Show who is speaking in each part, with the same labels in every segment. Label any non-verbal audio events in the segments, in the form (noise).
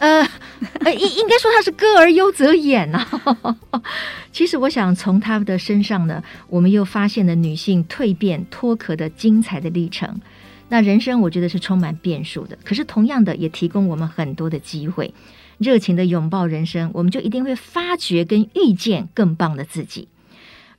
Speaker 1: 呃，应应该说他是歌而优则演呐。(laughs) 其实我想从他的身上呢，我们又发现了女性蜕变脱壳的精彩的历程。那人生我觉得是充满变数的，可是同样的也提供我们很多的机会，热情的拥抱人生，我们就一定会发掘跟遇见更棒的自己。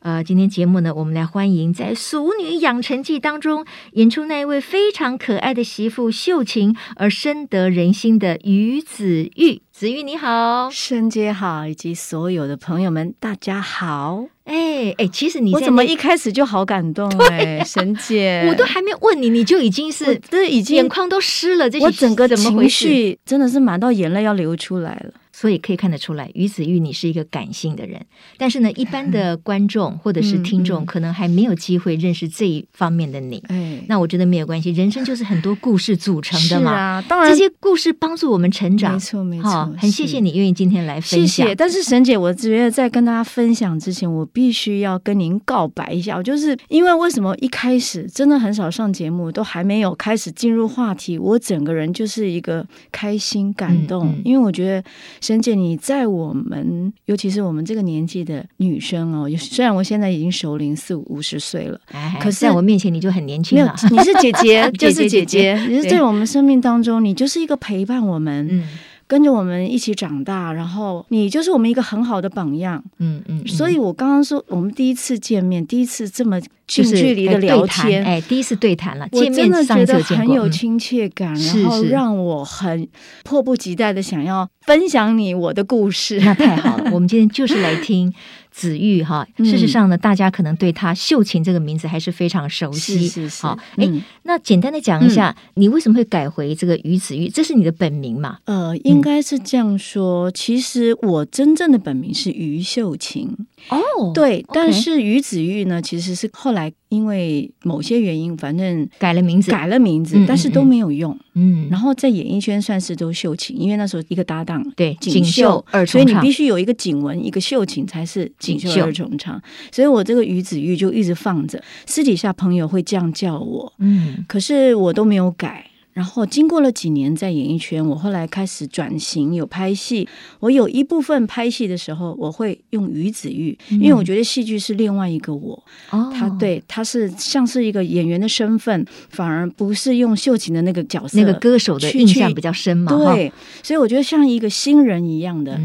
Speaker 1: 呃，今天节目呢，我们来欢迎在《俗女养成记》当中演出那一位非常可爱的媳妇秀琴而深得人心的于子玉。子玉你好，
Speaker 2: 沈姐好，以及所有的朋友们，大家好。
Speaker 1: 哎哎，其实你
Speaker 2: 我怎么一开始就好感动哎、啊，沈姐，
Speaker 1: 我都还没问你，你就已经是
Speaker 2: 这已经
Speaker 1: 眼眶都湿了，这些
Speaker 2: 我整个情绪真的是满到眼泪要流出来了。
Speaker 1: 所以可以看得出来，于子玉你是一个感性的人，但是呢，一般的观众或者是听众可能还没有机会认识这一方面的你。
Speaker 2: 哎，
Speaker 1: 那我觉得没有关系，人生就是很多故事组成的嘛。
Speaker 2: 啊，当然
Speaker 1: 这些故事帮助我们成长。
Speaker 2: 没错没错，
Speaker 1: 哦，很谢谢你愿意今天来分享。
Speaker 2: 谢谢。但是沈姐，我觉得在跟大家分享之前，我必须要跟您告白一下，我就是因为为什么一开始真的很少上节目，都还没有开始进入话题，我整个人就是一个开心感动，嗯嗯，因为我觉得沈姐你在。我们尤其是我们这个年纪的女生哦，虽然我现在已经熟龄四五十岁了，
Speaker 1: 哎，可是在我面前你就很年轻了。
Speaker 2: 你是姐姐，(laughs) 就是姐姐，你是在我们生命当中，你就是一个陪伴我们。嗯跟着我们一起长大，然后你就是我们一个很好的榜样，
Speaker 1: 嗯嗯，嗯。
Speaker 2: 所以我刚刚说，我们第一次见面，第一次这么近距离的聊天，
Speaker 1: 哎，第一次对谈了，
Speaker 2: 我真的觉得很有亲切感，然后让我很迫不及待的想要分享你我的故事。
Speaker 1: 那太好了，我们今天就是来听。子玉哈，事实上呢，大家可能对他秀琴这个名字还是非常熟悉。
Speaker 2: 是是是。
Speaker 1: 好，哎、嗯，那简单的讲一下、嗯，你为什么会改回这个于子玉？这是你的本名嘛？
Speaker 2: 呃，应该是这样说。嗯、其实我真正的本名是于秀琴。
Speaker 1: 哦，对
Speaker 2: 但是于子玉呢，其实是后来因为某些原因，反正
Speaker 1: 改了名字，
Speaker 2: 改了名字，嗯、但是都没有用。
Speaker 1: 嗯，
Speaker 2: 然后在演艺圈算是都秀琴，因为那时候一个搭档，
Speaker 1: 对，
Speaker 2: 锦绣
Speaker 1: 二重唱，
Speaker 2: 所以你必须有一个景文，一个秀琴才是锦绣二重唱。所以我这个于子玉就一直放着，私底下朋友会这样叫我，
Speaker 1: 嗯，
Speaker 2: 可是我都没有改。然后经过了几年在演艺圈，我后来开始转型，有拍戏。我有一部分拍戏的时候，我会用于子玉，因为我觉得戏剧是另外一个我。
Speaker 1: 哦，
Speaker 2: 他对他是像是一个演员的身份，反而不是用秀琴的那个角色，
Speaker 1: 那个歌手的印象比较深嘛。
Speaker 2: 对，所以我觉得像一个新人一样的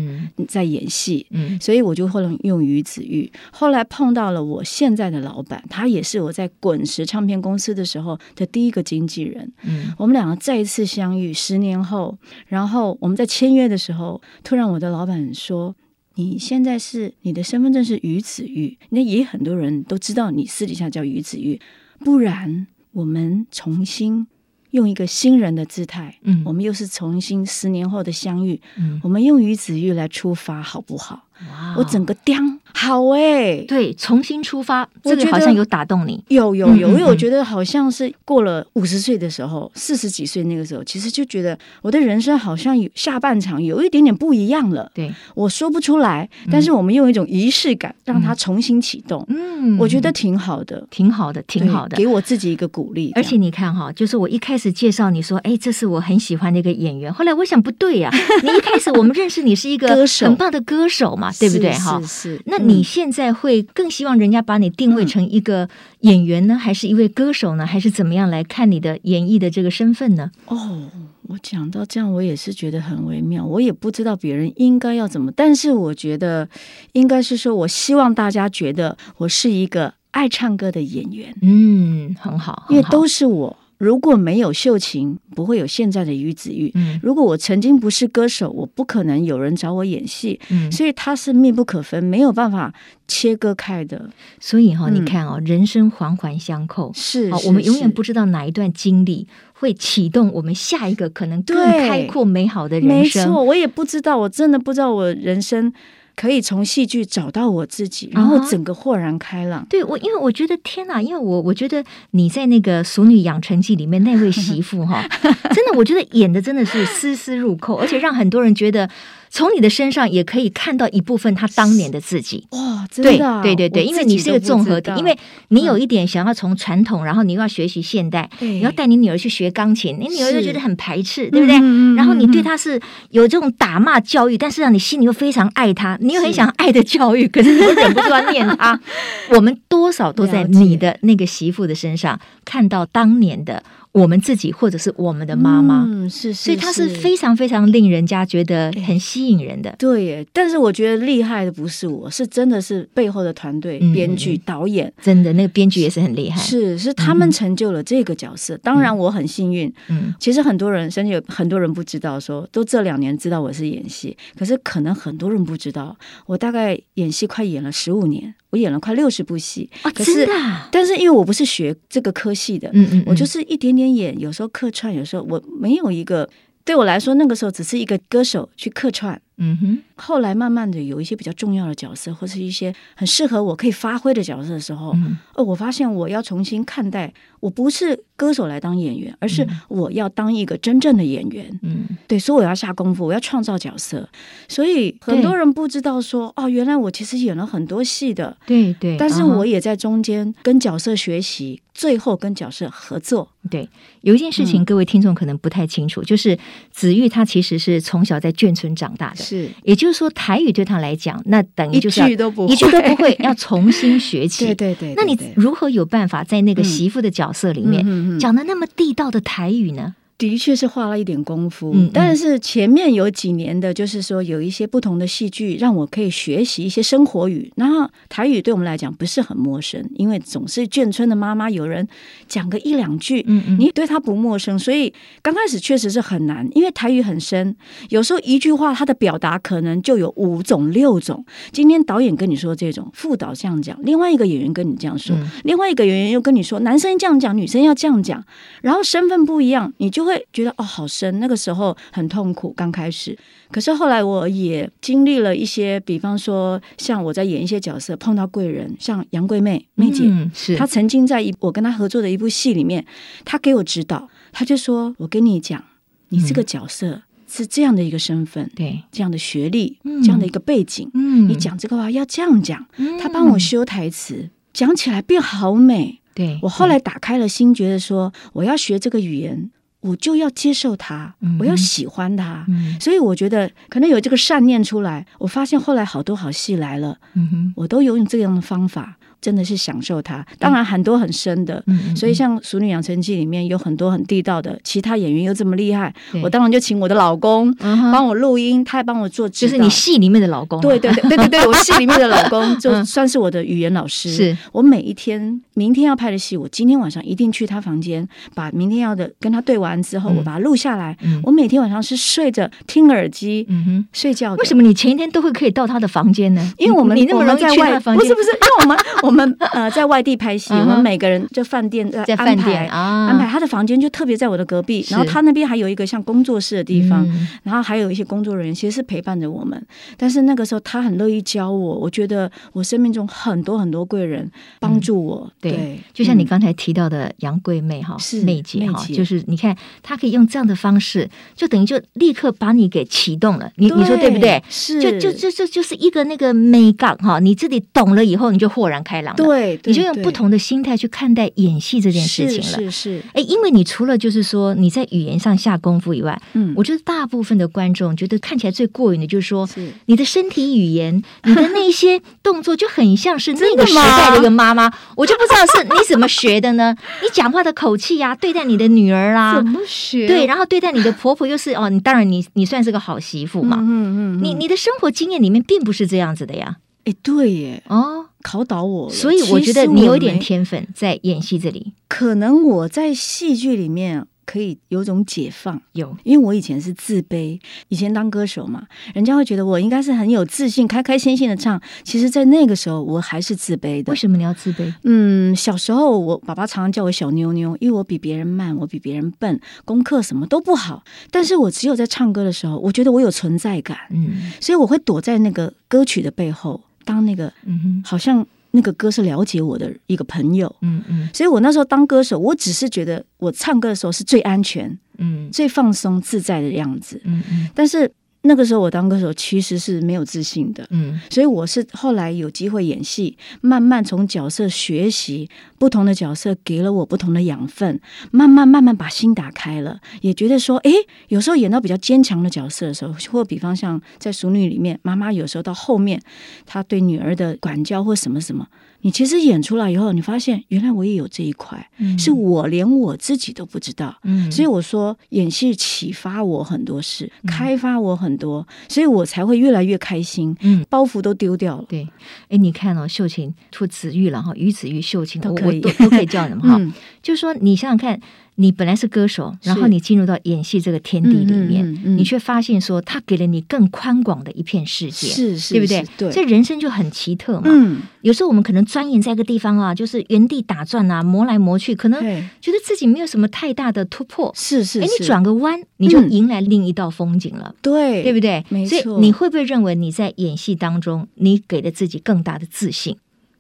Speaker 2: 在演戏。
Speaker 1: 嗯，
Speaker 2: 所以我就后来用于子玉。后来碰到了我现在的老板，他也是我在滚石唱片公司的时候的第一个经纪人。
Speaker 1: 嗯，
Speaker 2: 我们两个再一次相遇，十年后，然后我们在签约的时候，突然我的老板说：“你现在是你的身份证是于子玉，那也很多人都知道你私底下叫于子玉，不然我们重新用一个新人的姿态，
Speaker 1: 嗯，
Speaker 2: 我们又是重新十年后的相遇，
Speaker 1: 嗯，
Speaker 2: 我们用于子玉来出发，好不好？”
Speaker 1: 哇，
Speaker 2: 我整个叮。好哎、欸，
Speaker 1: 对，重新出发，这个好像有打动你。
Speaker 2: 有有有，因为我觉得好像是过了五十岁的时候，四十几岁那个时候，其实就觉得我的人生好像有下半场有一点点不一样了。
Speaker 1: 对，
Speaker 2: 我说不出来，但是我们用一种仪式感让它重新启动。
Speaker 1: 嗯，
Speaker 2: 我觉得挺好的，
Speaker 1: 挺好的，挺好的，
Speaker 2: 给我自己一个鼓励。
Speaker 1: 而且你看哈，就是我一开始介绍你说，哎，这是我很喜欢的一个演员。后来我想不对呀、啊，(laughs) 你一开始我们认识你是一个很棒的歌手嘛，对不对？哈，
Speaker 2: 是是。
Speaker 1: 那你现在会。更希望人家把你定位成一个演员呢，嗯、还是一位歌手呢，还是怎么样来看你的演艺的这个身份呢？
Speaker 2: 哦，我讲到这样，我也是觉得很微妙，我也不知道别人应该要怎么，但是我觉得应该是说，我希望大家觉得我是一个爱唱歌的演员。
Speaker 1: 嗯，很好，
Speaker 2: 因为都是我。如果没有秀琴，不会有现在的于子玉。
Speaker 1: 嗯，
Speaker 2: 如果我曾经不是歌手，我不可能有人找我演戏。
Speaker 1: 嗯，
Speaker 2: 所以它是密不可分，没有办法切割开的。
Speaker 1: 所以哈、哦嗯，你看哦，人生环环相扣，
Speaker 2: 是，
Speaker 1: 哦，我们永远不知道哪一段经历会启动我们下一个可能更开阔美好的人生。
Speaker 2: 没错，我也不知道，我真的不知道我人生可以从戏剧找到我自己，然后整个豁然开朗。
Speaker 1: 对我，因为我觉得天哪，因为我我觉得你在那个《俗女养成记》里面那位媳妇哈，(laughs) 真的，我觉得演的真的是丝丝入扣，而且让很多人觉得。从你的身上也可以看到一部分他当年的自己
Speaker 2: 哇，真的、啊、
Speaker 1: 对对对对，因为你是个综合体，因为你有一点想要从传统，嗯、然后你又要学习现代，你要带你女儿去学钢琴，你女儿又觉得很排斥，对不对？嗯、然后你对她是有这种打骂教育，但是让你心里又非常爱她，你又很想爱的教育，可是你又忍不住要念她。(laughs) 我们多少都在你的那个媳妇的身上看到当年的。我们自己，或者是我们的妈妈，
Speaker 2: 嗯，是，是，是，
Speaker 1: 所以她是非常非常令人家觉得很吸引人的。
Speaker 2: 对耶，但是我觉得厉害的不是我，是真的是背后的团队、嗯、编剧、导演，
Speaker 1: 真的那个编剧也是很厉害。
Speaker 2: 是，是他们成就了这个角色。嗯、当然我很幸运。嗯，其实很多人甚至有很多人不知道说，说都这两年知道我是演戏，可是可能很多人不知道，我大概演戏快演了十五年。我演了快六十部戏，
Speaker 1: 哦，
Speaker 2: 可是
Speaker 1: 真的啊？
Speaker 2: 但是因为我不是学这个科系的，
Speaker 1: 嗯嗯嗯，
Speaker 2: 我就是一点点演，有时候客串，有时候我没有一个，对我来说那个时候只是一个歌手去客串。
Speaker 1: 嗯哼，
Speaker 2: 后来慢慢的有一些比较重要的角色，或是一些很适合我可以发挥的角色的时候，嗯，呃，我发现我要重新看待，我不是歌手来当演员，而是我要当一个真正的演员。
Speaker 1: 嗯，
Speaker 2: 对，所以我要下功夫，我要创造角色。所以很多人不知道说，哦，原来我其实演了很多戏的。
Speaker 1: 对对，
Speaker 2: 但是我也在中间跟角色学习，最后跟角色合作。
Speaker 1: 对，有一件事情各位听众可能不太清楚，嗯，就是子玉他其实是从小在眷村长大的。
Speaker 2: 是，
Speaker 1: 也就是说，台语对他来讲，那等于就是
Speaker 2: 一句都不会，
Speaker 1: 一句都不会，(laughs) 要重新学起。
Speaker 2: 对对对，对，
Speaker 1: 那你如何有办法在那个媳妇的角色里面讲的那么地道的台语呢？
Speaker 2: 的确是花了一点功夫，嗯，但是前面有几年的，就是说有一些不同的戏剧，让我可以学习一些生活语。然后台语对我们来讲不是很陌生，因为总是眷村的妈妈，有人讲个一两句，
Speaker 1: 嗯嗯，
Speaker 2: 你对他不陌生，所以刚开始确实是很难，因为台语很深，有时候一句话它的表达可能就有五种六种。今天导演跟你说这种，副导这样讲，另外一个演员跟你这样说，嗯，另外一个演员又跟你说，男生这样讲，女生要这样讲，然后身份不一样，你就会觉得哦，好深。那个时候很痛苦，刚开始。可是后来我也经历了一些，比方说，像我在演一些角色，碰到贵人，像杨贵妹妹姐，
Speaker 1: 嗯，是
Speaker 2: 她曾经在一我跟她合作的一部戏里面，她给我指导，她就说：“我跟你讲，你这个角色是这样的一个身份，
Speaker 1: 对、
Speaker 2: 嗯，这样的学历，
Speaker 1: 嗯、
Speaker 2: 这样的一个背景，
Speaker 1: 嗯，
Speaker 2: 你讲这个话要这样讲。”她帮我修台词，讲起来变好美。
Speaker 1: 对，
Speaker 2: 我后来打开了心，觉得说我要学这个语言。我就要接受他，我要喜欢他，
Speaker 1: 嗯，
Speaker 2: 所以我觉得可能有这个善念出来。我发现后来好多好戏来了，
Speaker 1: 嗯，
Speaker 2: 我都有用这样的方法。真的是享受它，当然很多很深的，
Speaker 1: 嗯、
Speaker 2: 所以像《熟女养成记》里面有很多很地道的，其他演员又这么厉害，我当然就请我的老公帮我录音，他还帮我做，
Speaker 1: 就是你戏里面的老公，
Speaker 2: 对对对对对对，(laughs) 我戏里面的老公就算是我的语言老师。
Speaker 1: 是。
Speaker 2: 我每一天明天要拍的戏，我今天晚上一定去他房间，把明天要的跟他对完之后，我把它录下来。我每天晚上是睡着听耳
Speaker 1: 机，
Speaker 2: 睡觉。
Speaker 1: 为什么你前一天都会可以到他的房间呢？
Speaker 2: 因为我们
Speaker 1: 你那么容易去他的房间，
Speaker 2: 不是不是，因为我们 (laughs) 我们。我们呃，在外地拍戏，我们每个人就饭店在安排安排他的房间，就特别在我的隔壁。然后他那边还有一个像工作室的地方，然后还有一些工作人员，其实是陪伴着我们。但是那个时候他很乐意教我，我觉得我生命中很多很多贵人帮助我。对，
Speaker 1: 就像你刚才提到的杨贵妹哈，是妹姐哈，就是你看他可以用这样的方式，就等于就立刻把你给启动了。你你说对不对？
Speaker 2: 是，
Speaker 1: 就就就就就是一个那个美感哈，你自己懂了以后，你就豁然开朗了。
Speaker 2: 对，
Speaker 1: 你就用不同的心态去看待演戏这件事情了。
Speaker 2: 是是，
Speaker 1: 哎，因为你除了就是说你在语言上下功夫以外，
Speaker 2: 嗯，
Speaker 1: 我觉得大部分的观众觉得看起来最过瘾的就是说，你的身体语言，你的那些动作就很像是那个时代的一个妈妈。我就不知道是你怎么学的呢？(laughs) 你讲话的口气呀，对待你的女儿啊，
Speaker 2: 怎么学？
Speaker 1: 对，然后对待你的婆婆又是哦，你当然你你算是个好媳妇嘛。
Speaker 2: 嗯嗯，
Speaker 1: 你你的生活经验里面并不是这样子的呀。
Speaker 2: 哎，对耶，
Speaker 1: 哦。
Speaker 2: 考倒我了，
Speaker 1: 所以我觉得你有点天分在演戏这里。
Speaker 2: 可能我在戏剧里面可以有种解放。
Speaker 1: 有，
Speaker 2: 因为我以前是自卑，以前当歌手嘛，人家会觉得我应该是很有自信，开开心心的唱。其实，在那个时候，我还是自卑的。
Speaker 1: 为什么你要自卑？
Speaker 2: 嗯，小时候我爸爸常常叫我小妞妞，因为我比别人慢，我比别人笨，功课什么都不好。但是我只有在唱歌的时候，我觉得我有存在感。嗯，所以我会躲在那个歌曲的背后，当那个嗯哼，好像。那个歌是了解我的一个朋友，嗯嗯，所以我那时候当歌手，我只是觉得我唱歌的时候是最安全，嗯，最放松自在的样子，嗯嗯，但是。那个时候我当歌手其实是没有自信的，嗯，所以我是后来有机会演戏，慢慢从角色学习不同的角色，给了我不同的养分，慢慢慢慢把心打开了，也觉得说，哎，有时候演到比较坚强的角色的时候，或比方像在《熟女》里面，妈妈有时候到后面，她对女儿的管教或什么什么。你其实演出来以后，你发现原来我也有这一块，嗯、是我连我自己都不知道。嗯，所以我说演戏启发我很多事，嗯、开发我很多，所以我才会越来越开心。嗯，包袱都丢掉了。
Speaker 1: 对，哎，你看哦，秀琴、出子玉了哈，于子玉、秀琴都可以，都，都可以叫你们哈。(laughs) 嗯、就是说，你想想看。你本来是歌手，然后你进入到演戏这个天地里面，嗯嗯嗯、你却发现说他给了你更宽广的一片世界，
Speaker 2: 是是，
Speaker 1: 对不对？
Speaker 2: 对，
Speaker 1: 这人生就很奇特嘛。
Speaker 2: 嗯，
Speaker 1: 有时候我们可能钻研在一个地方啊，就是原地打转啊，磨来磨去，可能觉得自己没有什么太大的突破。
Speaker 2: 是是，
Speaker 1: 哎，你转个弯，你就迎来另一道风景了。
Speaker 2: 对、嗯，
Speaker 1: 对不对？
Speaker 2: 没错。
Speaker 1: 所以你会不会认为你在演戏当中，你给了自己更大的自信？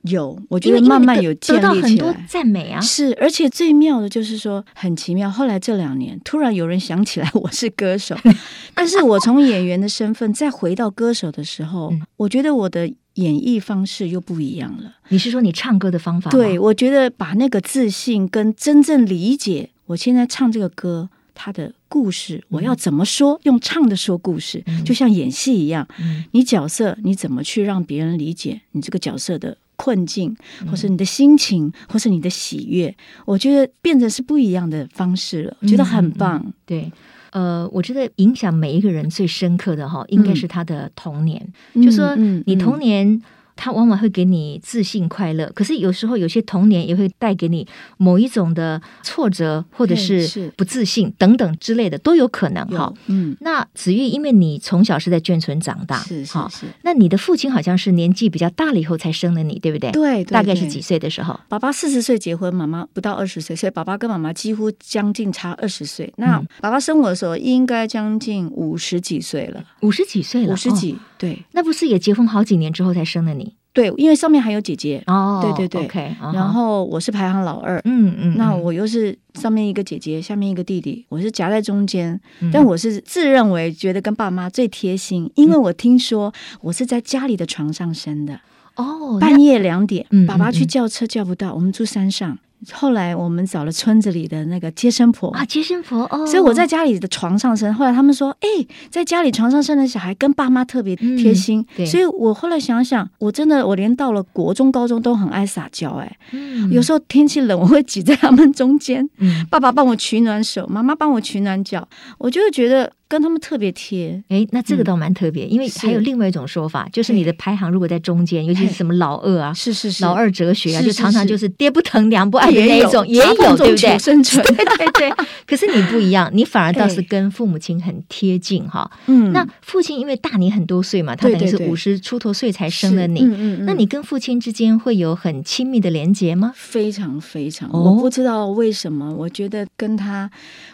Speaker 2: 有，我觉得慢慢有建立起来，得到
Speaker 1: 很多赞美啊。
Speaker 2: 是，而且最妙的就是说很奇妙。后来这两年，突然有人想起来 (laughs) 我是歌手，(laughs) 但是我从演员的身份再回到歌手的时候，嗯、我觉得我的演绎方式又不一样了。
Speaker 1: 你是说你唱歌的方法？
Speaker 2: 对，我觉得把那个自信跟真正理解，我现在唱这个歌，它的故事，我要怎么说？嗯、用唱的说故事，嗯、就像演戏一样。嗯、你角色你怎么去让别人理解你这个角色的？困境，或是你的心情，嗯、或是你的喜悦，我觉得变成是不一样的方式了，我觉得很棒。
Speaker 1: 嗯、对，呃，我觉得影响每一个人最深刻的哈，应该是他的童年，嗯、就说你童年。嗯它往往会给你自信、快乐，可是有时候有些童年也会带给你某一种的挫折，或者是不自信等等之类的都有可能哈。嗯，那子玉，因为你从小是在眷村长大，
Speaker 2: 是是是，
Speaker 1: 那你的父亲好像是年纪比较大了以后才生了你，对不对？
Speaker 2: 对，
Speaker 1: 大概是几岁的时候？
Speaker 2: 爸爸四十岁结婚，妈妈不到二十岁，所以爸爸跟妈妈几乎将近差二十岁。那爸爸生我的时候应该将近五十几岁了，
Speaker 1: 五十几岁了，
Speaker 2: 五十几。对，
Speaker 1: 那不是也结婚好几年之后才生的你？
Speaker 2: 对，因为上面还有姐姐
Speaker 1: 哦。
Speaker 2: 对对对
Speaker 1: ，OK。
Speaker 2: 然后我是排行老二，
Speaker 1: 嗯嗯。
Speaker 2: 那我又是上面一个姐姐，下面一个弟弟，我是夹在中间。但我是自认为觉得跟爸妈最贴心，因为我听说我是在家里的床上生的哦，半夜两点，爸爸去叫车叫不到，我们住山上。后来我们找了村子里的那个接生婆。
Speaker 1: 啊，接生婆哦，
Speaker 2: 所以我在家里的床上生。后来他们说，哎，在家里床上生的小孩跟爸妈特别贴心，嗯、对，所以我后来想想，我真的我连到了国中、高中都很爱撒娇，哎，嗯、有时候天气冷，我会挤在他们中间，嗯、爸爸帮我取暖手，妈妈帮我取暖脚，我就会觉得。跟他们特别贴，
Speaker 1: 哎，那这个倒蛮特别，因为还有另外一种说法，就是你的排行如果在中间，尤其是什么老二啊，(laughs)
Speaker 2: 是是是，
Speaker 1: 老二哲学啊，就常常就是爹不疼娘不爱的那种，也有对不对？
Speaker 2: 生存，(laughs)
Speaker 1: 对对对。可是你不一样，你反而倒是跟父母亲很贴近哈。嗯，那父亲因为大你很多岁嘛，他等于是五十出头岁才生了你，嗯嗯，那你跟父亲之间会有很亲密的连接吗？
Speaker 2: 非常非常，我不知道为什么，我觉得跟他，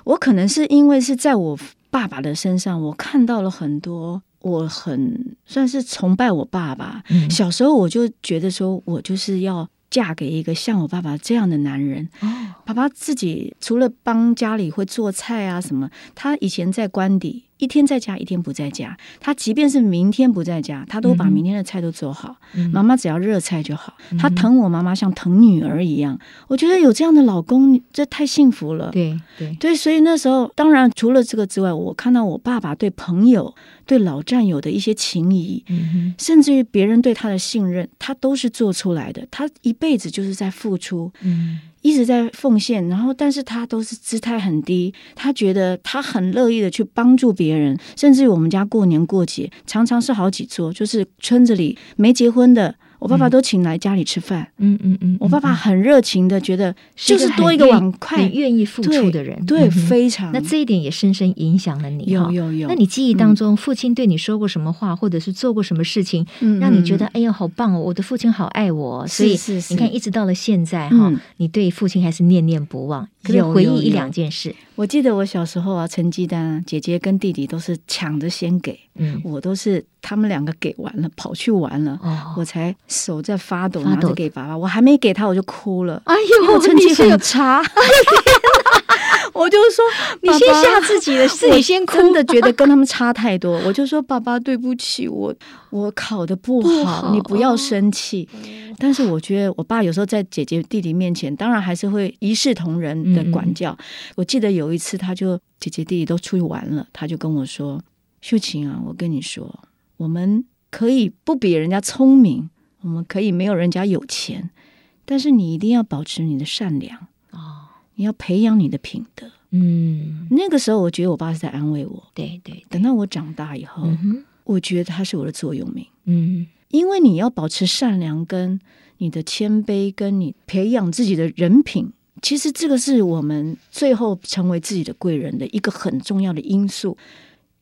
Speaker 2: 我可能是因为是在我。爸爸的身上，我看到了很多，我很算是崇拜我爸爸。嗯、小时候我就觉得说，我就是要嫁给一个像我爸爸这样的男人。哦、爸爸自己除了帮家里会做菜啊什么，他以前在官邸。一天在家，一天不在家。他即便是明天不在家，他都把明天的菜都做好。嗯、妈妈只要热菜就好。嗯、他疼我妈妈像疼女儿一样。我觉得有这样的老公，这太幸福了。
Speaker 1: 对对
Speaker 2: 对，所以那时候，当然除了这个之外，我看到我爸爸对朋友、对老战友的一些情谊，嗯、甚至于别人对他的信任，他都是做出来的。他一辈子就是在付出。嗯。一直在奉献，然后但是他都是姿态很低，他觉得他很乐意的去帮助别人，甚至于我们家过年过节常常是好几桌，就是村子里没结婚的。我爸爸都请来家里吃饭。
Speaker 1: 嗯嗯嗯，
Speaker 2: 我爸爸很热情的，觉得就是多一个碗筷，
Speaker 1: 很愿意付出的人，
Speaker 2: 对，非常。
Speaker 1: 那这一点也深深影响了你。
Speaker 2: 有有有。
Speaker 1: 那你记忆当中，父亲对你说过什么话，或者是做过什么事情，让你觉得哎呀好棒哦，我的父亲好爱我。所以你看，一直到了现在哈，你对父亲还是念念不忘。可以回忆一两件事。
Speaker 2: 我记得我小时候啊，成绩单，啊姐姐跟弟弟都是抢着先给，嗯，我都是他们两个给完了，跑去玩了，哦，我才手在发抖，拿着给爸爸，我还没给他，我就哭了。哎呦，我成绩很差，(laughs) 我就说
Speaker 1: 你先吓自己的，是你先哭，
Speaker 2: 真的觉得跟他们差太多，(laughs) 我就说爸爸对不起，我我考的不好，你不要生气。但是我觉得我爸有时候在姐姐弟弟面前，当然还是会一视同仁的管教。我记得有一次，他就姐姐弟弟都出去玩了，他就跟我说：“秀琴啊，我跟你说，我们可以不比人家聪明，我们可以没有人家有钱，但是你一定要保持你的善良。哦，你要培养你的品德。”嗯，那个时候我觉得我爸是在安慰我。
Speaker 1: 对对，
Speaker 2: 等到我长大以后，我觉得他是我的座右铭。嗯。因为你要保持善良，跟你的谦卑，跟你培养自己的人品，其实这个是我们最后成为自己的贵人的一个很重要的因素。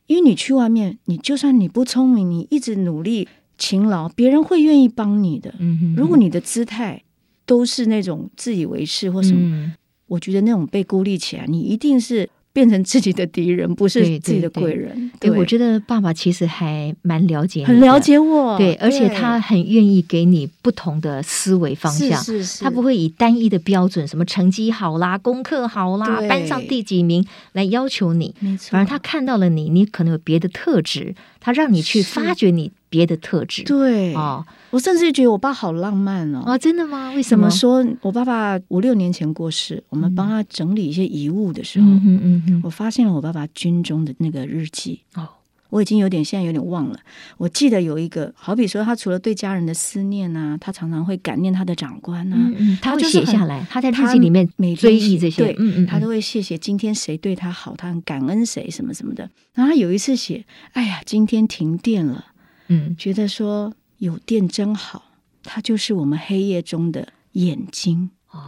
Speaker 2: 因为你去外面，你就算你不聪明，你一直努力勤劳，别人会愿意帮你的。嗯哼。如果你的姿态都是那种自以为是或什么，嗯、我觉得那种被孤立起来，你一定是。变成自己的敌人，不是自己的贵人。
Speaker 1: 对，我觉得爸爸其实还蛮了解你，
Speaker 2: 很了解我。
Speaker 1: 对，而且他很愿意给你不同的思维方向。是是是，他不会以单一的标准，什么成绩好啦、功课好啦、班上第几名来要求你。没错，反而他看到了你，你可能有别的特质，他让你去发掘你别的特质。
Speaker 2: 对哦。我甚至觉得我爸好浪漫哦！
Speaker 1: 啊，真的吗？为什
Speaker 2: 么？说？我爸爸五六年前过世，我们帮他整理一些遗物的时候，嗯嗯嗯，我发现了我爸爸军中的那个日记。哦，我已经有点现在有点忘了。我记得有一个，好比说他除了对家人的思念啊，他常常会感念他的长官啊，嗯嗯，
Speaker 1: 他会写下来，他在日记里面每追忆这些，
Speaker 2: 对，他都会谢谢今天谁对他好，他很感恩谁什么什么的。然后他有一次写，哎呀，今天停电了，嗯，觉得说。有电真好，它就是我们黑夜中的眼睛哦。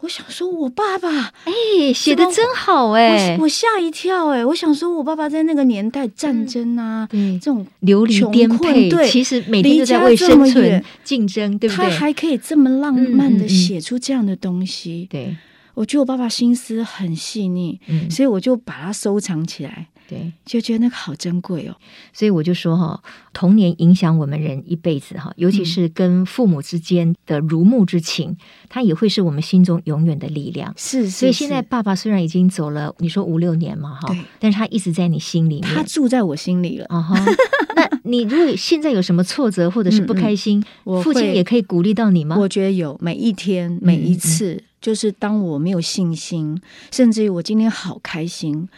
Speaker 2: 我想说，我爸爸
Speaker 1: 哎，写的真好哎，
Speaker 2: 我吓一跳哎。我想说，我爸爸在那个年代战争啊，对这种
Speaker 1: 流离颠沛，对，其实每天都在为生存竞争，对不对？
Speaker 2: 他还可以这么浪漫的写出这样的东西，对，我觉得我爸爸心思很细腻，嗯，所以我就把它收藏起来。对，就觉得那个好珍贵哦，
Speaker 1: 所以我就说哈，童年影响我们人一辈子哈，尤其是跟父母之间的如沐之情，它也会是我们心中永远的力量。
Speaker 2: 是，
Speaker 1: 所以现在爸爸虽然已经走了，你说五六年嘛哈，但是他一直在你心里面，
Speaker 2: 他住在我心里了啊哈。(laughs)
Speaker 1: 那你如果现在有什么挫折或者是不开心，父亲也可以鼓励到你吗？
Speaker 2: 我觉得有，每一天每一次，就是当我没有信心，甚至于我今天好开心。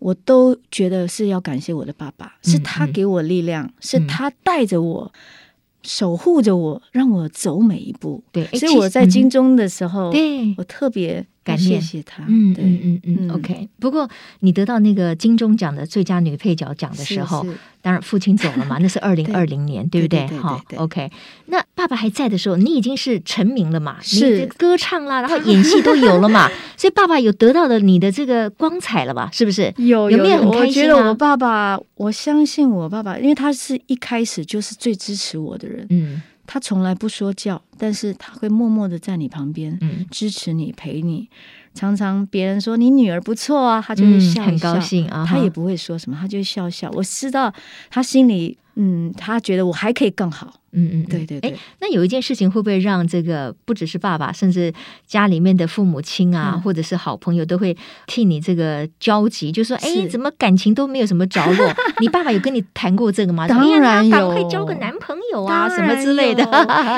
Speaker 2: 我都觉得是要感谢我的爸爸，是他给我力量，嗯、是他带着我，嗯、守护着我，让我走每一步。对，所以我在金钟的时候，对我特别。感谢谢他，
Speaker 1: 嗯嗯嗯嗯，OK。不过你得到那个金钟奖的最佳女配角奖的时候，当然父亲走了嘛，(laughs) 那是二零二零年，对不对？好，OK。那爸爸还在的时候，你已经是成名了嘛？是歌唱啦，然后演戏都有了嘛？(laughs) 所以爸爸有得到了你的这个光彩了吧？是不是？
Speaker 2: 有
Speaker 1: 有没有很开心？
Speaker 2: 我觉得我爸爸，我相信我爸爸，因为他是一开始就是最支持我的人。嗯。他从来不说教，但是他会默默的在你旁边，嗯，支持你，陪你。常常别人说你女儿不错啊，他就会笑很高兴啊，他也不会说什么，他就笑笑。我知道他心里，嗯，他觉得我还可以更好。嗯嗯，对对对。
Speaker 1: 那有一件事情会不会让这个不只是爸爸，甚至家里面的父母亲啊，嗯、或者是好朋友，都会替你这个焦急，就说：“哎，怎么感情都没有什么着落？” (laughs) 你爸爸有跟你谈过这个吗？
Speaker 2: 当然有，赶
Speaker 1: 快交个男朋友啊，什么之类的。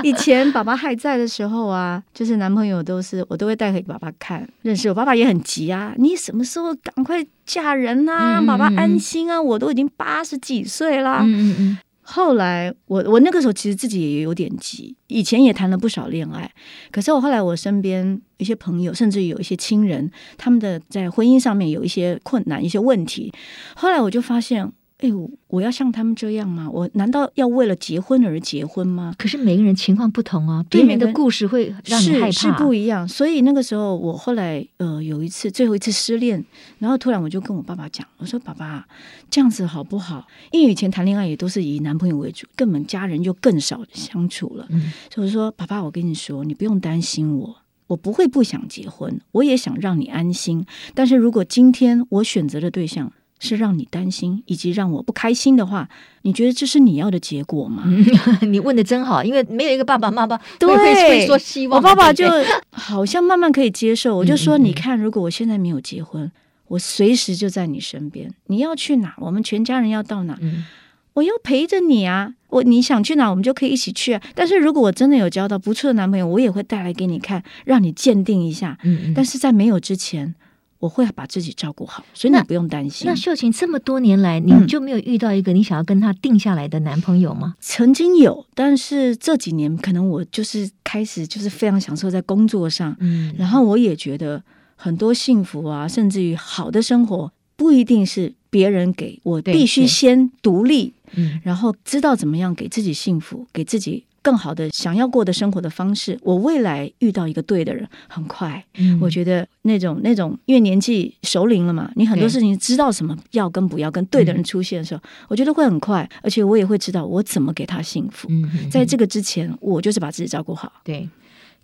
Speaker 2: 以前爸爸还在的时候啊，就是男朋友都是我都会带给爸爸看，认识我爸爸也很急啊，你什么时候赶快嫁人啊？嗯嗯嗯，爸爸安心啊，我都已经八十几岁了。嗯嗯嗯。后来，我我那个时候其实自己也有点急，以前也谈了不少恋爱，可是我后来我身边一些朋友，甚至有一些亲人，他们的在婚姻上面有一些困难、一些问题。后来我就发现，哎，我要像他们这样吗？我难道要为了结婚而结婚吗？
Speaker 1: 可是每个人情况不同啊，别人的故事会让你害怕，
Speaker 2: 是，是不一样。所以那个时候，我后来呃有一次最后一次失恋，然后突然我就跟我爸爸讲，我说：“爸爸，这样子好不好？因为以前谈恋爱也都是以男朋友为主，根本家人就更少相处了。嗯，所以我说，爸爸，我跟你说，你不用担心我，我不会不想结婚，我也想让你安心。但是如果今天我选择的对象，是让你担心以及让我不开心的话，你觉得这是你要的结果吗？嗯、(laughs)
Speaker 1: 你问的真好，因为没有一个爸爸妈妈
Speaker 2: 对
Speaker 1: 会说希望。
Speaker 2: 我爸爸就好像慢慢可以接受，(laughs) 我就说：你看，如果我现在没有结婚，我随时就在你身边。你要去哪，我们全家人要到哪，我要陪着你啊！我你想去哪，我们就可以一起去啊。但是如果我真的有交到不错的男朋友，我也会带来给你看，让你鉴定一下。但是在没有之前。我会把自己照顾好，所以你不用担心。
Speaker 1: 那，那秀琴这么多年来，你就没有遇到一个你想要跟他定下来的男朋友吗？
Speaker 2: 嗯，曾经有，但是这几年可能我就是开始就是非常享受在工作上，嗯，然后我也觉得很多幸福啊，甚至于好的生活不一定是别人给我，必须先独立，嗯，然后知道怎么样给自己幸福，给自己。更好的想要过的生活的方式，我未来遇到一个对的人很快。嗯，我觉得那种那种，因为年纪熟龄了嘛，你很多事情知道什么要跟不要，跟对的人出现的时候，我觉得会很快，而且我也会知道我怎么给他幸福。嗯，在这个之前，我就是把自己照顾好。
Speaker 1: 对。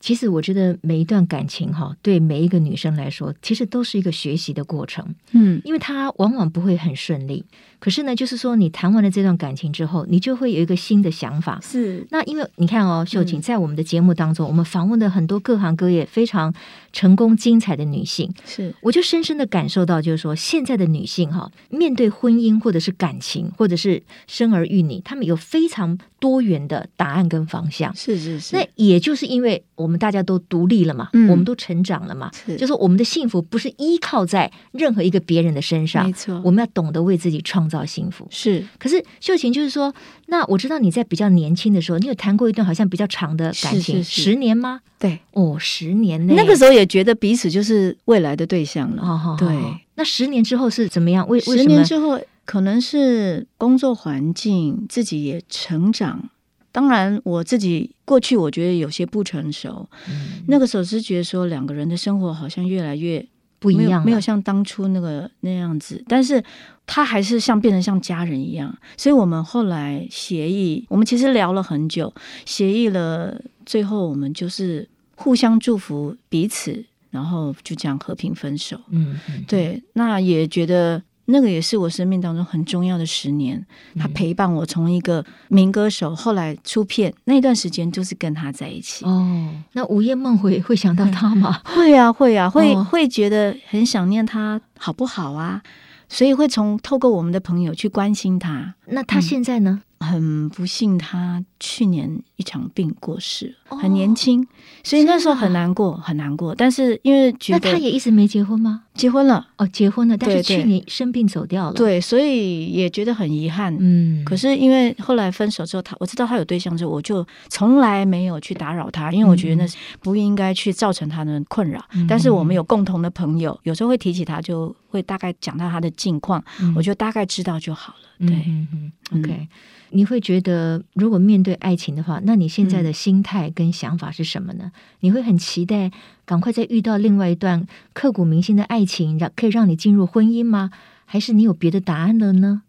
Speaker 1: 其实我觉得每一段感情哈，对每一个女生来说，其实都是一个学习的过程。嗯，因为它往往不会很顺利。可是呢，就是说你谈完了这段感情之后，你就会有一个新的想法。
Speaker 2: 是。那
Speaker 1: 因为你看哦，秀琴在我们的节目当中，我们访问的很多各行各业非常成功精彩的女性。
Speaker 2: 是。
Speaker 1: 我就深深的感受到，就是说现在的女性哈，面对婚姻或者是感情，或者是生儿育女，她们有非常多元的答案跟方向。
Speaker 2: 是是是。
Speaker 1: 那也就是因为我们大家都独立了嘛，嗯、我们都成长了嘛，是就是我们的幸福不是依靠在任何一个别人的身上，
Speaker 2: 没错，
Speaker 1: 我们要懂得为自己创造幸福。
Speaker 2: 是，
Speaker 1: 可是秀琴就是说，那我知道你在比较年轻的时候，你有谈过一段好像比较长的感情，是是是十年吗？
Speaker 2: 对，
Speaker 1: 哦，十年内，
Speaker 2: 那个时候也觉得彼此就是未来的对象了。哦、对，
Speaker 1: 那十年之后是怎么样？为为什么？
Speaker 2: 十年之后可能是工作环境，自己也成长。当然，我自己过去我觉得有些不成熟，嗯、那个时候是觉得说两个人的生活好像越来越
Speaker 1: 不一样，
Speaker 2: 没有像当初那个那样子。但是他还是像变成像家人一样，所以我们后来协议，我们其实聊了很久，协议了，最后我们就是互相祝福彼此，然后就这样和平分手。嗯，嗯对，那也觉得。那个也是我生命当中很重要的十年，他陪伴我从一个民歌手，后来出片那段时间，就是跟他在一起。
Speaker 1: 哦，那午夜梦回会想到他吗？(laughs)
Speaker 2: 会啊，会啊，会会觉得很想念他，好不好啊？所以会从透过我们的朋友去关心他。
Speaker 1: 那他现在呢？
Speaker 2: 嗯，很不幸，他去年一场病过世，很年轻，所以那时候很难过，很难过。但是因为觉得
Speaker 1: 那他也一直没结婚吗？
Speaker 2: 结婚了
Speaker 1: 哦，结婚了，但是去年生病走掉了。
Speaker 2: 对，所以也觉得很遗憾。嗯，可是因为后来分手之后，他我知道他有对象之后，我就从来没有去打扰他，因为我觉得那不应该去造成他的困扰。嗯，但是我们有共同的朋友，有时候会提起他，就会大概讲到他的近况，嗯，我就大概知道就好了。对，
Speaker 1: 嗯嗯，OK。嗯你会觉得，如果面对爱情的话，那你现在的心态跟想法是什么呢？你会很期待赶快再遇到另外一段刻骨铭心的爱情，让可以让你进入婚姻吗？还是你有别的答案了呢？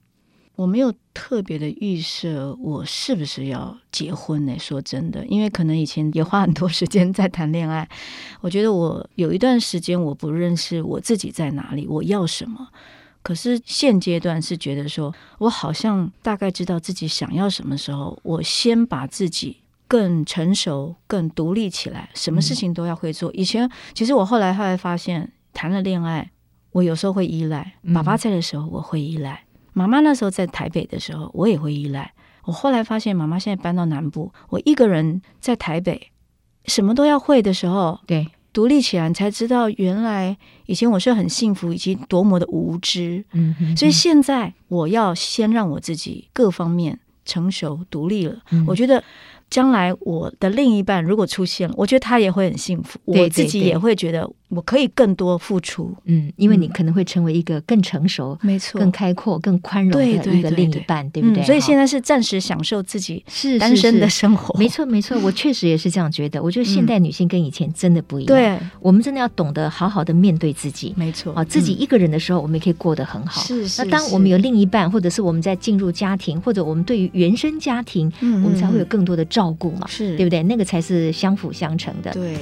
Speaker 2: 我没有特别的预设，我是不是要结婚呢？说真的，因为可能以前也花很多时间在谈恋爱，我觉得我有一段时间我不认识我自己在哪里，我要什么。可是现阶段是觉得说，我好像大概知道自己想要什么时候，我先把自己更成熟、更独立起来，什么事情都要会做。以前其实我后来后来发现，谈了恋爱，我有时候会依赖爸爸在的时候，我会依赖妈妈那时候在台北的时候，我也会依赖。我后来发现，妈妈现在搬到南部，我一个人在台北，什么都要会的时候，
Speaker 1: 对。
Speaker 2: 独立起来，才知道原来以前我是很幸福，以及多么的无知。嗯哼哼，所以现在我要先让我自己各方面成熟独立了。嗯、我觉得将来我的另一半如果出现了，我觉得他也会很幸福，
Speaker 1: 对对对，
Speaker 2: 我自己也会觉得我可以更多付出。
Speaker 1: 嗯，因为你可能会成为一个更成熟、
Speaker 2: 没错、
Speaker 1: 更开阔、更宽容的一个另一半，对，不对、嗯？
Speaker 2: 所以现在是暂时享受自己是单身的生活。
Speaker 1: 是是是没错，没错，(laughs) 我确实也是这样觉得。我觉得现代女性跟以前真的不一样。
Speaker 2: 对、嗯，
Speaker 1: 我们真的要懂得好好的面对自己。
Speaker 2: 没错，
Speaker 1: 啊，自己一个人的时候，我们也可以过得很好。
Speaker 2: 是是。
Speaker 1: 那当我们有另一半，或者是我们在进入家庭，或者我们对于原生家庭，嗯，我们才会有更多的照顾嘛。是。对不对？那个才是相辅相成的。
Speaker 2: 对。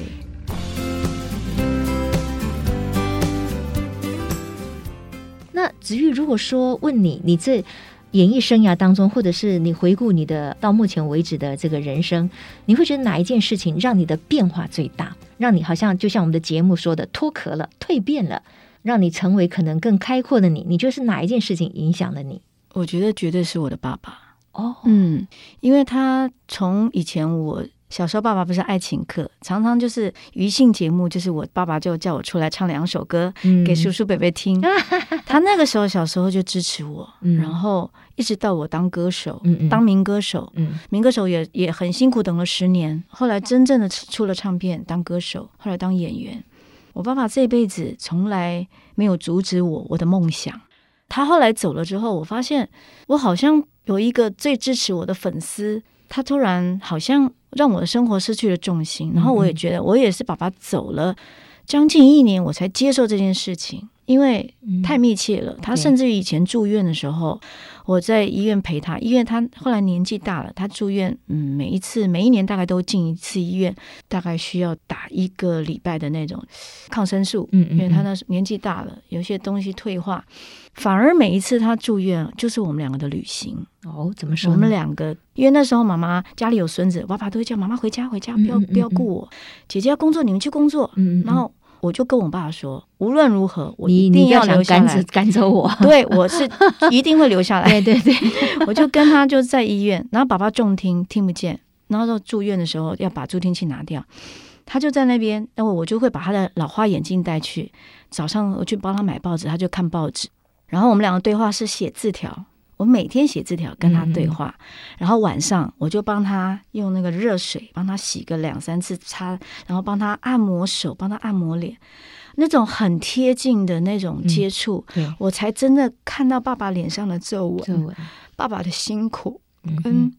Speaker 1: 那子玉，如果说问你，你这演艺生涯当中，或者是你回顾你的到目前为止的这个人生，你会觉得哪一件事情让你的变化最大？让你好像就像我们的节目说的，脱壳了、蜕变了，让你成为可能更开阔的你？你觉得是哪一件事情影响了你？
Speaker 2: 我觉得绝对是我的爸爸。
Speaker 1: 哦，
Speaker 2: 嗯，因为他从以前我小时候，爸爸不是爱请客，常常就是余兴节目，就是我爸爸就叫我出来唱两首歌给叔叔伯伯听。嗯、(laughs) 他那个时候小时候就支持我，嗯、然后一直到我当歌手，当民歌手，嗯，民歌手也也很辛苦，等了十年，后来真正的出了唱片，当歌手，后来当演员。我爸爸这辈子从来没有阻止我我的梦想。他后来走了之后，我发现我好像。有一个最支持我的粉丝，他突然好像让我的生活失去了重心，然后我也觉得我也是爸爸走了将近一年，我才接受这件事情。因为太密切了，他甚至于以前住院的时候，我在医院陪他。医院他后来年纪大了，他住院，嗯，每一次每一年大概都进一次医院，大概需要打一个礼拜的那种抗生素。嗯，因为他那年纪大了，有些东西退化，反而每一次他住院就是我们两个的旅行。
Speaker 1: 哦，怎么说？
Speaker 2: 我们两个，因为那时候妈妈家里有孙子，爸爸都会叫妈妈回家，回家，不要不要顾我。姐姐要工作，你们去工作。嗯，然后。我就跟我爸说，无论如何，我一定要留下来，(laughs)
Speaker 1: 赶走我。(laughs)
Speaker 2: 对，我是一定会留下来。
Speaker 1: 对 (laughs) 对对，
Speaker 2: 我就跟他就在医院，然后爸爸重听听不见，然后住院的时候要把助听器拿掉，他就在那边，那我我就会把他的老花眼镜带去，早上我去帮他买报纸，他就看报纸，然后我们两个对话是写字条。我每天写字条跟他对话，嗯，然后晚上我就帮他用那个热水帮他洗个两三次擦，然后帮他按摩手，帮他按摩脸，那种很贴近的那种接触，嗯，我才真的看到爸爸脸上的皱纹，皱纹，爸爸的辛苦，嗯，嗯，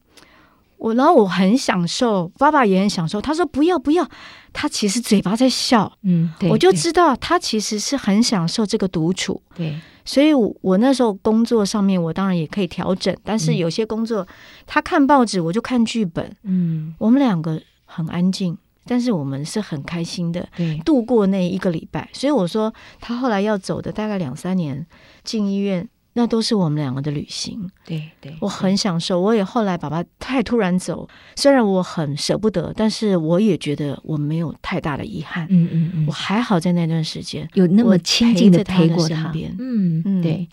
Speaker 2: 我然后我很享受，爸爸也很享受。他说不要不要，他其实嘴巴在笑，嗯，我就知道他其实是很享受这个独处，对。所以，我我那时候工作上面，我当然也可以调整。但是有些工作，他看报纸，我就看剧本。嗯，我们两个很安静，但是我们是很开心的，度过那一个礼拜。所以我说，他后来要走的大概两三年，进医院。那都是我们两个的旅行，
Speaker 1: 对对，
Speaker 2: 我很享受。我也后来爸爸太突然走，虽然我很舍不得，但是我也觉得我没有太大的遗憾。嗯嗯嗯，我还好在那段时间
Speaker 1: 有那么亲近的陪过
Speaker 2: 他。
Speaker 1: 嗯嗯，对。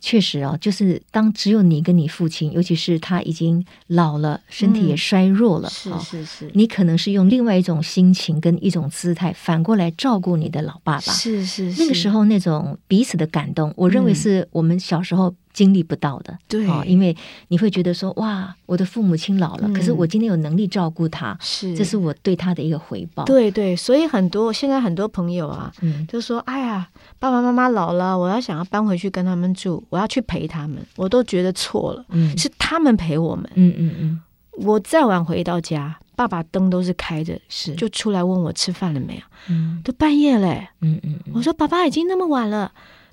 Speaker 1: 确实哦，就是当只有你跟你父亲，尤其是他已经老了，身体也衰弱了，
Speaker 2: 嗯、是是是，
Speaker 1: 你可能是用另外一种心情跟一种姿态，反过来照顾你的老爸爸。
Speaker 2: 是是是，
Speaker 1: 那个时候那种彼此的感动，我认为是我们小时候。经历不到的，
Speaker 2: 对，
Speaker 1: 因为你会觉得说，哇，我的父母亲老了，嗯，可是我今天有能力照顾他，是，这是我对他的一个回报。
Speaker 2: 对对，所以很多现在很多朋友啊，嗯，就说，哎呀，爸爸妈妈老了，我要想要搬回去跟他们住，我要去陪他们，我都觉得错了，嗯，是他们陪我们，嗯嗯嗯，我再晚回到家，爸爸灯都是开着，是，就出来问我吃饭了没有，嗯，都半夜嘞，嗯嗯，我说爸爸已经那么晚了。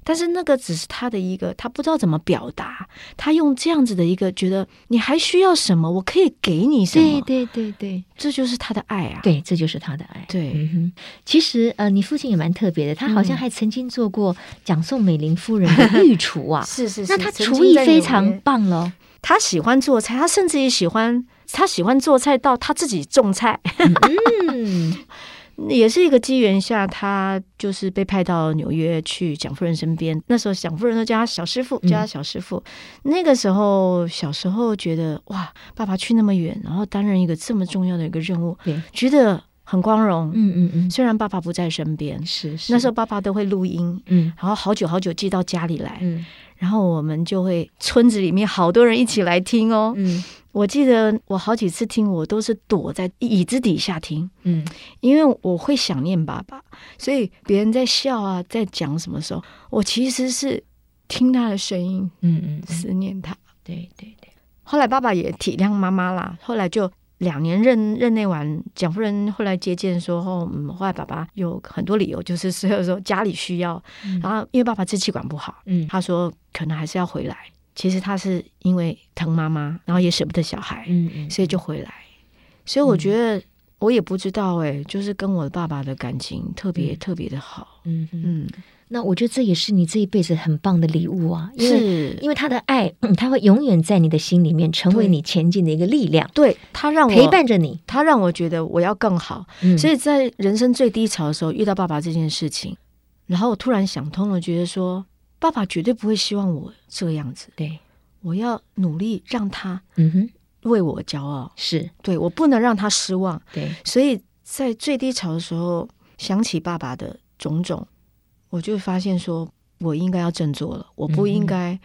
Speaker 2: 但是那个只是他的一个，他不知道怎么表达，他用这样子的一个觉得你还需要什么，我可以给你什么。
Speaker 1: 对对对对，
Speaker 2: 这就是他的爱啊！
Speaker 1: 对，这就是他的爱。
Speaker 2: 对，
Speaker 1: 嗯哼。其实呃，你父亲也蛮特别的，他好像还曾经做过蒋宋美龄夫人的御厨啊。(laughs)
Speaker 2: 是是是，
Speaker 1: 那他厨艺非常棒喽。
Speaker 2: 他喜欢做菜，他甚至也喜欢，他喜欢做菜到他自己种菜。(laughs) 嗯。也是一个机缘下，他就是被派到纽约去蒋夫人身边。那时候蒋夫人都叫他小师傅，叫他小师傅。嗯、那个时候小时候觉得哇，爸爸去那么远，然后担任一个这么重要的一个任务，觉得很光荣。嗯嗯嗯。虽然爸爸不在身边，是，是那时候爸爸都会录音，嗯，然后好久好久寄到家里来，嗯，然后我们就会村子里面好多人一起来听哦，嗯。我记得我好几次听，我都是躲在椅子底下听，
Speaker 1: 嗯，
Speaker 2: 因为我会想念爸爸，所以别人在笑啊，在讲什么时候，我其实是听他的声音，
Speaker 1: 嗯嗯，
Speaker 2: 思念他。
Speaker 1: 对对对。
Speaker 2: 后来爸爸也体谅妈妈啦，后来就两年任任内完，蒋夫人后来接见说后，嗯，后来爸爸有很多理由，就是所 (laughs) 以说家里需要，嗯、然后因为爸爸支气管不好，嗯，他说可能还是要回来。其实他是因为疼妈妈，然后也舍不得小孩，嗯嗯，所以就回来。所以我觉得我也不知道哎，就是跟我的爸爸的感情特别、嗯、特别的好，嗯嗯。
Speaker 1: 那我觉得这也是你这一辈子很棒的礼物啊，因为是因为他的爱，嗯，他会永远在你的心里面成为你前进的一个力量。
Speaker 2: 对，他让我
Speaker 1: 陪伴着你，
Speaker 2: 他让我觉得我要更好。嗯，所以在人生最低潮的时候遇到爸爸这件事情，然后我突然想通了，觉得说。爸爸绝对不会希望我这样子，
Speaker 1: 对，
Speaker 2: 我要努力让他，
Speaker 1: 嗯哼，
Speaker 2: 为我骄傲，
Speaker 1: 是。
Speaker 2: 对，我不能让他失望，
Speaker 1: 对，
Speaker 2: 所以在最低潮的时候想起爸爸的种种，我就发现说我应该要振作了，我不应该，嗯、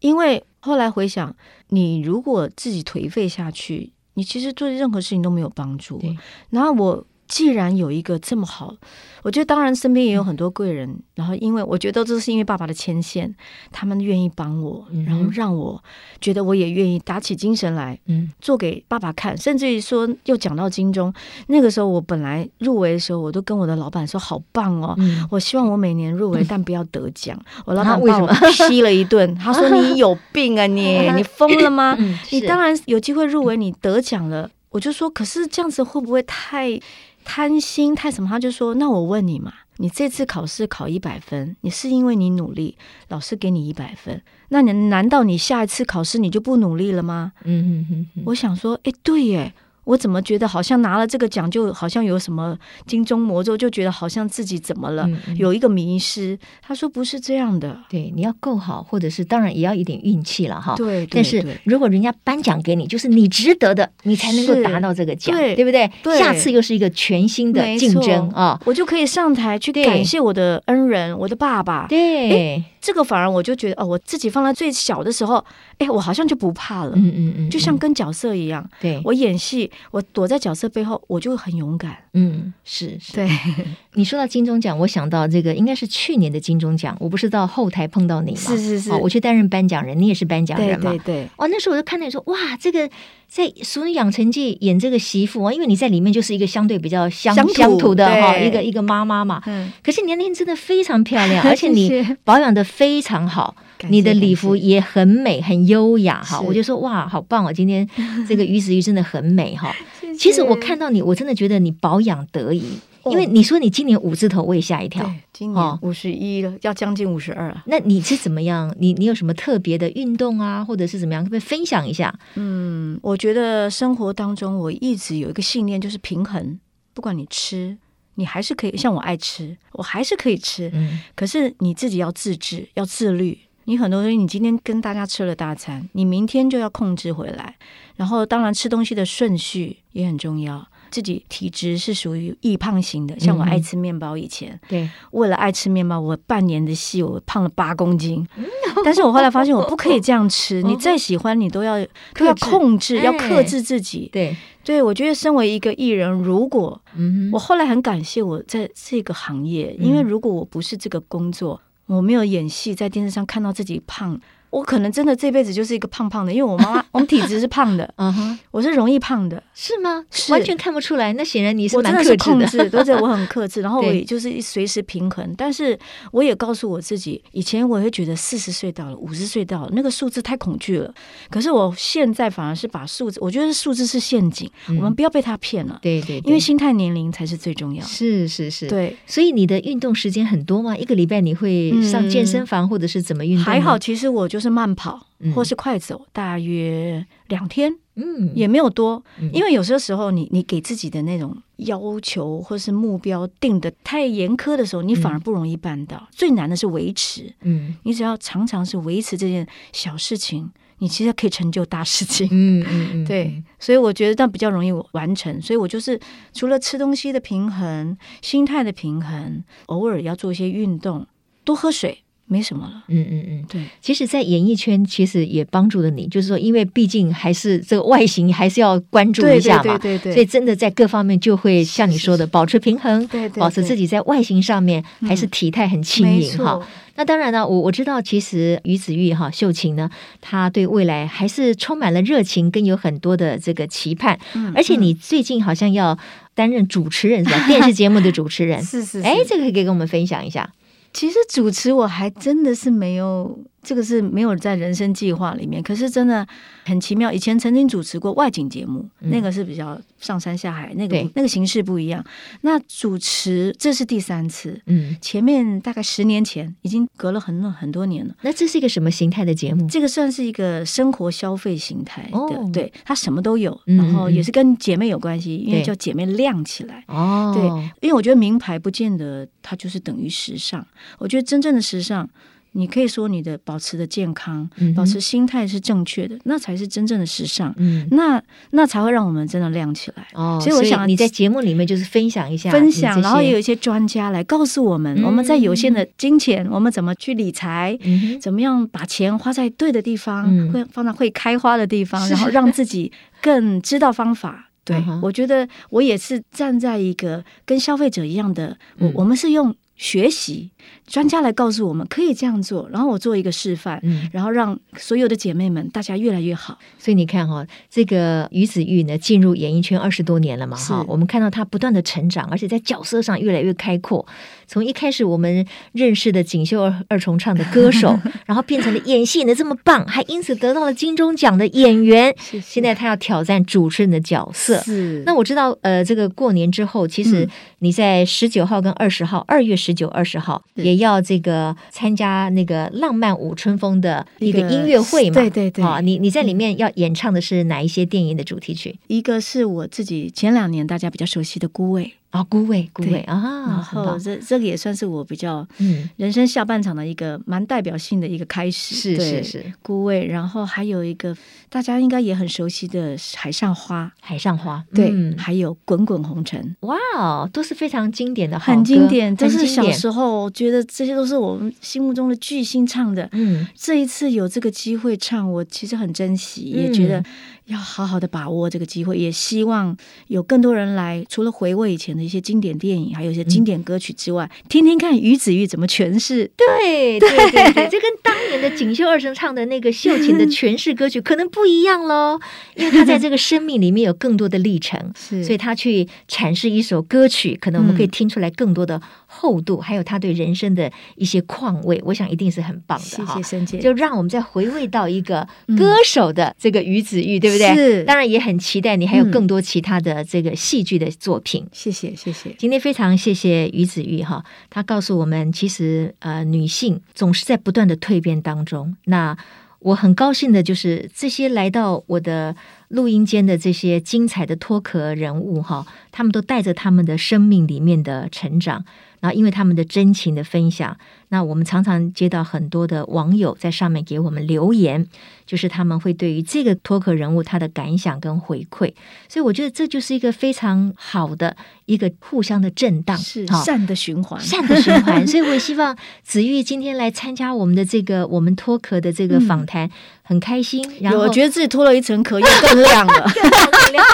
Speaker 2: 因为后来回想，你如果自己颓废下去，你其实做任何事情都没有帮助，
Speaker 1: 对，
Speaker 2: 然后我。既然有一个这么好，我觉得当然身边也有很多贵人，嗯、然后因为我觉得这是因为爸爸的牵线，他们愿意帮我，嗯、然后让我觉得我也愿意打起精神来，嗯，做给爸爸看，甚至于说又讲到金钟，那个时候我本来入围的时候，我都跟我的老板说好棒哦，嗯、我希望我每年入围，但不要得奖。嗯、(laughs) 我老板把我批了一顿，他说你有病啊你，(laughs) 你疯了吗？嗯、你当然有机会入围，你得奖了，我就说，可是这样子会不会太？贪心太什么？他就说：“那我问你嘛，你这次考试考一百分，你是因为你努力，老师给你一百分。那你难道你下一次考试你就不努力了吗？”嗯哼哼哼。我想说，哎，对耶。我怎么觉得好像拿了这个奖，就好像有什么金钟魔咒，就觉得好像自己怎么了，嗯嗯、有一个迷失。他说不是这样的，
Speaker 1: 对，你要够好，或者是当然也要一点运气了哈。
Speaker 2: 对，对
Speaker 1: 但是如果人家颁奖给你，就是你值得的，你才能够达到这个奖，对，对不对？对，下次又是一个全新的竞争啊，哦、
Speaker 2: 我就可以上台去感谢我的恩人，我的爸爸。
Speaker 1: 对。
Speaker 2: 这个反而我就觉得哦，我自己放在最小的时候，哎，我好像就不怕了。
Speaker 1: 嗯嗯嗯，
Speaker 2: 就像跟角色一样。
Speaker 1: 对，
Speaker 2: 我演戏，我躲在角色背后，我就很勇敢。
Speaker 1: 嗯，是是。
Speaker 2: 对，(laughs)
Speaker 1: 你说到金钟奖，我想到这个应该是去年的金钟奖，我不是到后台碰到你吗？
Speaker 2: 是是是，
Speaker 1: 我去担任颁奖人，你也是颁奖人嘛？
Speaker 2: 对对对。
Speaker 1: 哦，那时候我就看到你说，哇，这个在《俗女养成记》演这个媳妇啊，因为你在里面就是一个相对比较乡乡土的哈，一个一个妈妈嘛。嗯。可是年龄真的非常漂亮，(laughs) 而且你保养的非常好。你的礼服也很美，很优雅哈，我就说哇，好棒哦！今天这个于子玉真的很美哈。(laughs) 其实我看到你，我真的觉得你保养得宜，因为你说你今年五字头，我也吓一跳。
Speaker 2: 今年五十一了，要将近五十二了。
Speaker 1: 那你是怎么样？你你有什么特别的运动啊，或者是怎么样？可不可以分享一下？
Speaker 2: 嗯，我觉得生活当中我一直有一个信念，就是平衡。不管你吃，你还是可以像我爱吃，我还是可以吃。嗯，可是你自己要自制，要自律。你很多东西，你今天跟大家吃了大餐，你明天就要控制回来。然后，当然吃东西的顺序也很重要。自己体质是属于易胖型的，像我爱吃面包，以前、嗯、对，为了爱吃面包，我半年的戏我胖了八公斤。嗯、但是我后来发现我不可以这样吃，(laughs) 你再喜欢你都要 (laughs) 都要控制，要克制自己。
Speaker 1: 对
Speaker 2: 对，我觉得身为一个艺人，如果、嗯、我后来很感谢我在这个行业，因为如果我不是这个工作。我没有演戏，在电视上看到自己胖。我可能真的这辈子就是一个胖胖的，因为我妈妈 (laughs) 我们体质是胖的，嗯哼，我是容易胖的，
Speaker 1: 是吗？是完全看不出来。那显然你是蛮克制的，
Speaker 2: 我真的是控制，(laughs) 对，我很克制，然后我也就是随时平衡。但是我也告诉我自己，以前我会觉得四十岁到了，五十岁到了，那个数字太恐惧了。可是我现在反而是把数字，我觉得数字是陷阱，我们不要被它骗了。
Speaker 1: 对对，
Speaker 2: 因为心态年龄才是最重要。
Speaker 1: 是是是，
Speaker 2: 对。
Speaker 1: 所以你的运动时间很多吗？一个礼拜你会上健身房或者是怎么运动？
Speaker 2: 还好，其实我就是慢跑。或是快走，大约两天，嗯，也没有多，因为有些时候你你给自己的那种要求或是目标定得太严苛的时候，你反而不容易办到。最难的是维持，嗯，你只要常常是维持这件小事情，你其实可以成就大事情，嗯嗯，对，所以我觉得这样比较容易完成。所以我就是除了吃东西的平衡、心态的平衡，偶尔要做一些运动，多喝水。没什么了。
Speaker 1: 嗯嗯嗯，
Speaker 2: 对。
Speaker 1: 其实，在演艺圈，其实也帮助了你，就是说，因为毕竟还是这个外形还是要关注一下嘛，
Speaker 2: 对对对对对，
Speaker 1: 所以真的在各方面就会像你说的，保持平衡，
Speaker 2: 对对，
Speaker 1: 保持自己在外形上面还是体态很轻盈哈。那当然了，我我知道，其实于子玉哈秀琴呢，她对未来还是充满了热情，跟有很多的这个期盼。嗯，而且你最近好像要担任主持人是吧？电视节目的主持人 (laughs)
Speaker 2: 是是，
Speaker 1: 哎，这个可以跟我们分享一下。
Speaker 2: 其实主持我还真的是没有。这个是没有在人生计划里面，可是真的很奇妙。以前曾经主持过外景节目，嗯、那个是比较上山下海，那个那个形式不一样。那主持这是第三次，嗯，前面大概十年前已经隔了很很多年了。
Speaker 1: 那这是一个什么形态的节目？
Speaker 2: 这个算是一个生活消费形态的，哦、对，它什么都有，然后也是跟姐妹有关系，嗯、因为叫姐妹亮起来。哦，对，因为我觉得名牌不见得它就是等于时尚，我觉得真正的时尚。你可以说你的保持的健康，嗯、保持心态是正确的，那才是真正的时尚。嗯，那那才会让我们真的亮起来。哦，所以我想
Speaker 1: 你在节目里面就是分享一下，
Speaker 2: 分享，然后也有一些专家来告诉我们，嗯、我们在有限的金钱，我们怎么去理财，嗯、怎么样把钱花在对的地方，会、嗯、放在会开花的地方，然后 (laughs) 让自己更知道方法。对，嗯、我觉得我也是站在一个跟消费者一样的，我、嗯、我们是用。学习专家来告诉我们可以这样做，然后我做一个示范，嗯，然后让所有的姐妹们大家越来越好。
Speaker 1: 所以你看哈、哦，这个于子玉呢，进入演艺圈二十多年了嘛，哈，我们看到她不断的成长，而且在角色上越来越开阔。从一开始我们认识的锦绣二二重唱的歌手，(laughs) 然后变成了演戏演的这么棒，还因此得到了金钟奖的演员。现在她要挑战主持人的角色。是。那我知道，呃，这个过年之后，其实你在十九号跟二十号，二月。十九、二十号也要这个参加那个浪漫舞春风的一个音乐会嘛？
Speaker 2: 对对对，
Speaker 1: 啊，你你在里面要演唱的是哪一些电影的主题曲？
Speaker 2: 一个是我自己前两年大家比较熟悉的《孤味》。
Speaker 1: 啊，孤味，孤味啊！
Speaker 2: 然后这这个也算是我比较嗯人生下半场的一个蛮代表性的一个开始，
Speaker 1: 是是是，
Speaker 2: 孤味。然后还有一个大家应该也很熟悉的《海上花》，
Speaker 1: 海上花，
Speaker 2: 对，还有《滚滚红尘》。
Speaker 1: 哇哦，都是非常经典的，
Speaker 2: 很经典，都是小时候觉得这些都是我们心目中的巨星唱的。嗯，这一次有这个机会唱，我其实很珍惜，也觉得。要好好的把握这个机会，也希望有更多人来，除了回味以前的一些经典电影，还有一些经典歌曲之外，嗯、听听看于子玉怎么诠释。
Speaker 1: 对对对对，(laughs) 这跟当年的锦绣二声唱的那个秀琴的诠释歌曲 (laughs) 可能不一样喽，因为他在这个生命里面有更多的历程，(laughs) 所以他去阐释一首歌曲，可能我们可以听出来更多的厚度，嗯、还有他对人生的一些况味，我想一定是很棒的。
Speaker 2: 谢谢沈姐，
Speaker 1: 就让我们再回味到一个歌手的这个于子玉，对不对？是，当然也很期待你还有更多其他的这个戏剧的作品。
Speaker 2: 谢谢、嗯，谢谢。
Speaker 1: 今天非常谢谢于子玉哈，他告诉我们，其实呃，女性总是在不断的蜕变当中。那我很高兴的就是这些来到我的录音间的这些精彩的脱壳人物哈，他们都带着他们的生命里面的成长。然后，因为他们的真情的分享，那我们常常接到很多的网友在上面给我们留言，就是他们会对于这个脱壳人物他的感想跟回馈，所以我觉得这就是一个非常好的一个互相的震荡，
Speaker 2: 是善的循环，
Speaker 1: 善的循环。(laughs) 所以我也希望子玉今天来参加我们的这个我们脱壳的这个访谈，嗯、很开心。然后
Speaker 2: 我觉得自己脱了一层壳，又更亮了，
Speaker 1: 更亮更亮，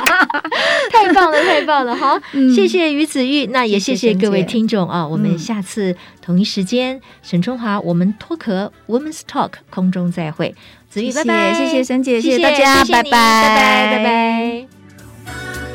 Speaker 1: 太棒了，(laughs) 太棒了！好，嗯、谢谢于子玉，那也谢谢各位听众啊，我们下次同一时间，沈春华，我们脱壳 Women's Talk 空中再会，子玉，拜拜，
Speaker 2: 谢谢沈姐，谢谢大家，拜拜，拜拜，拜拜。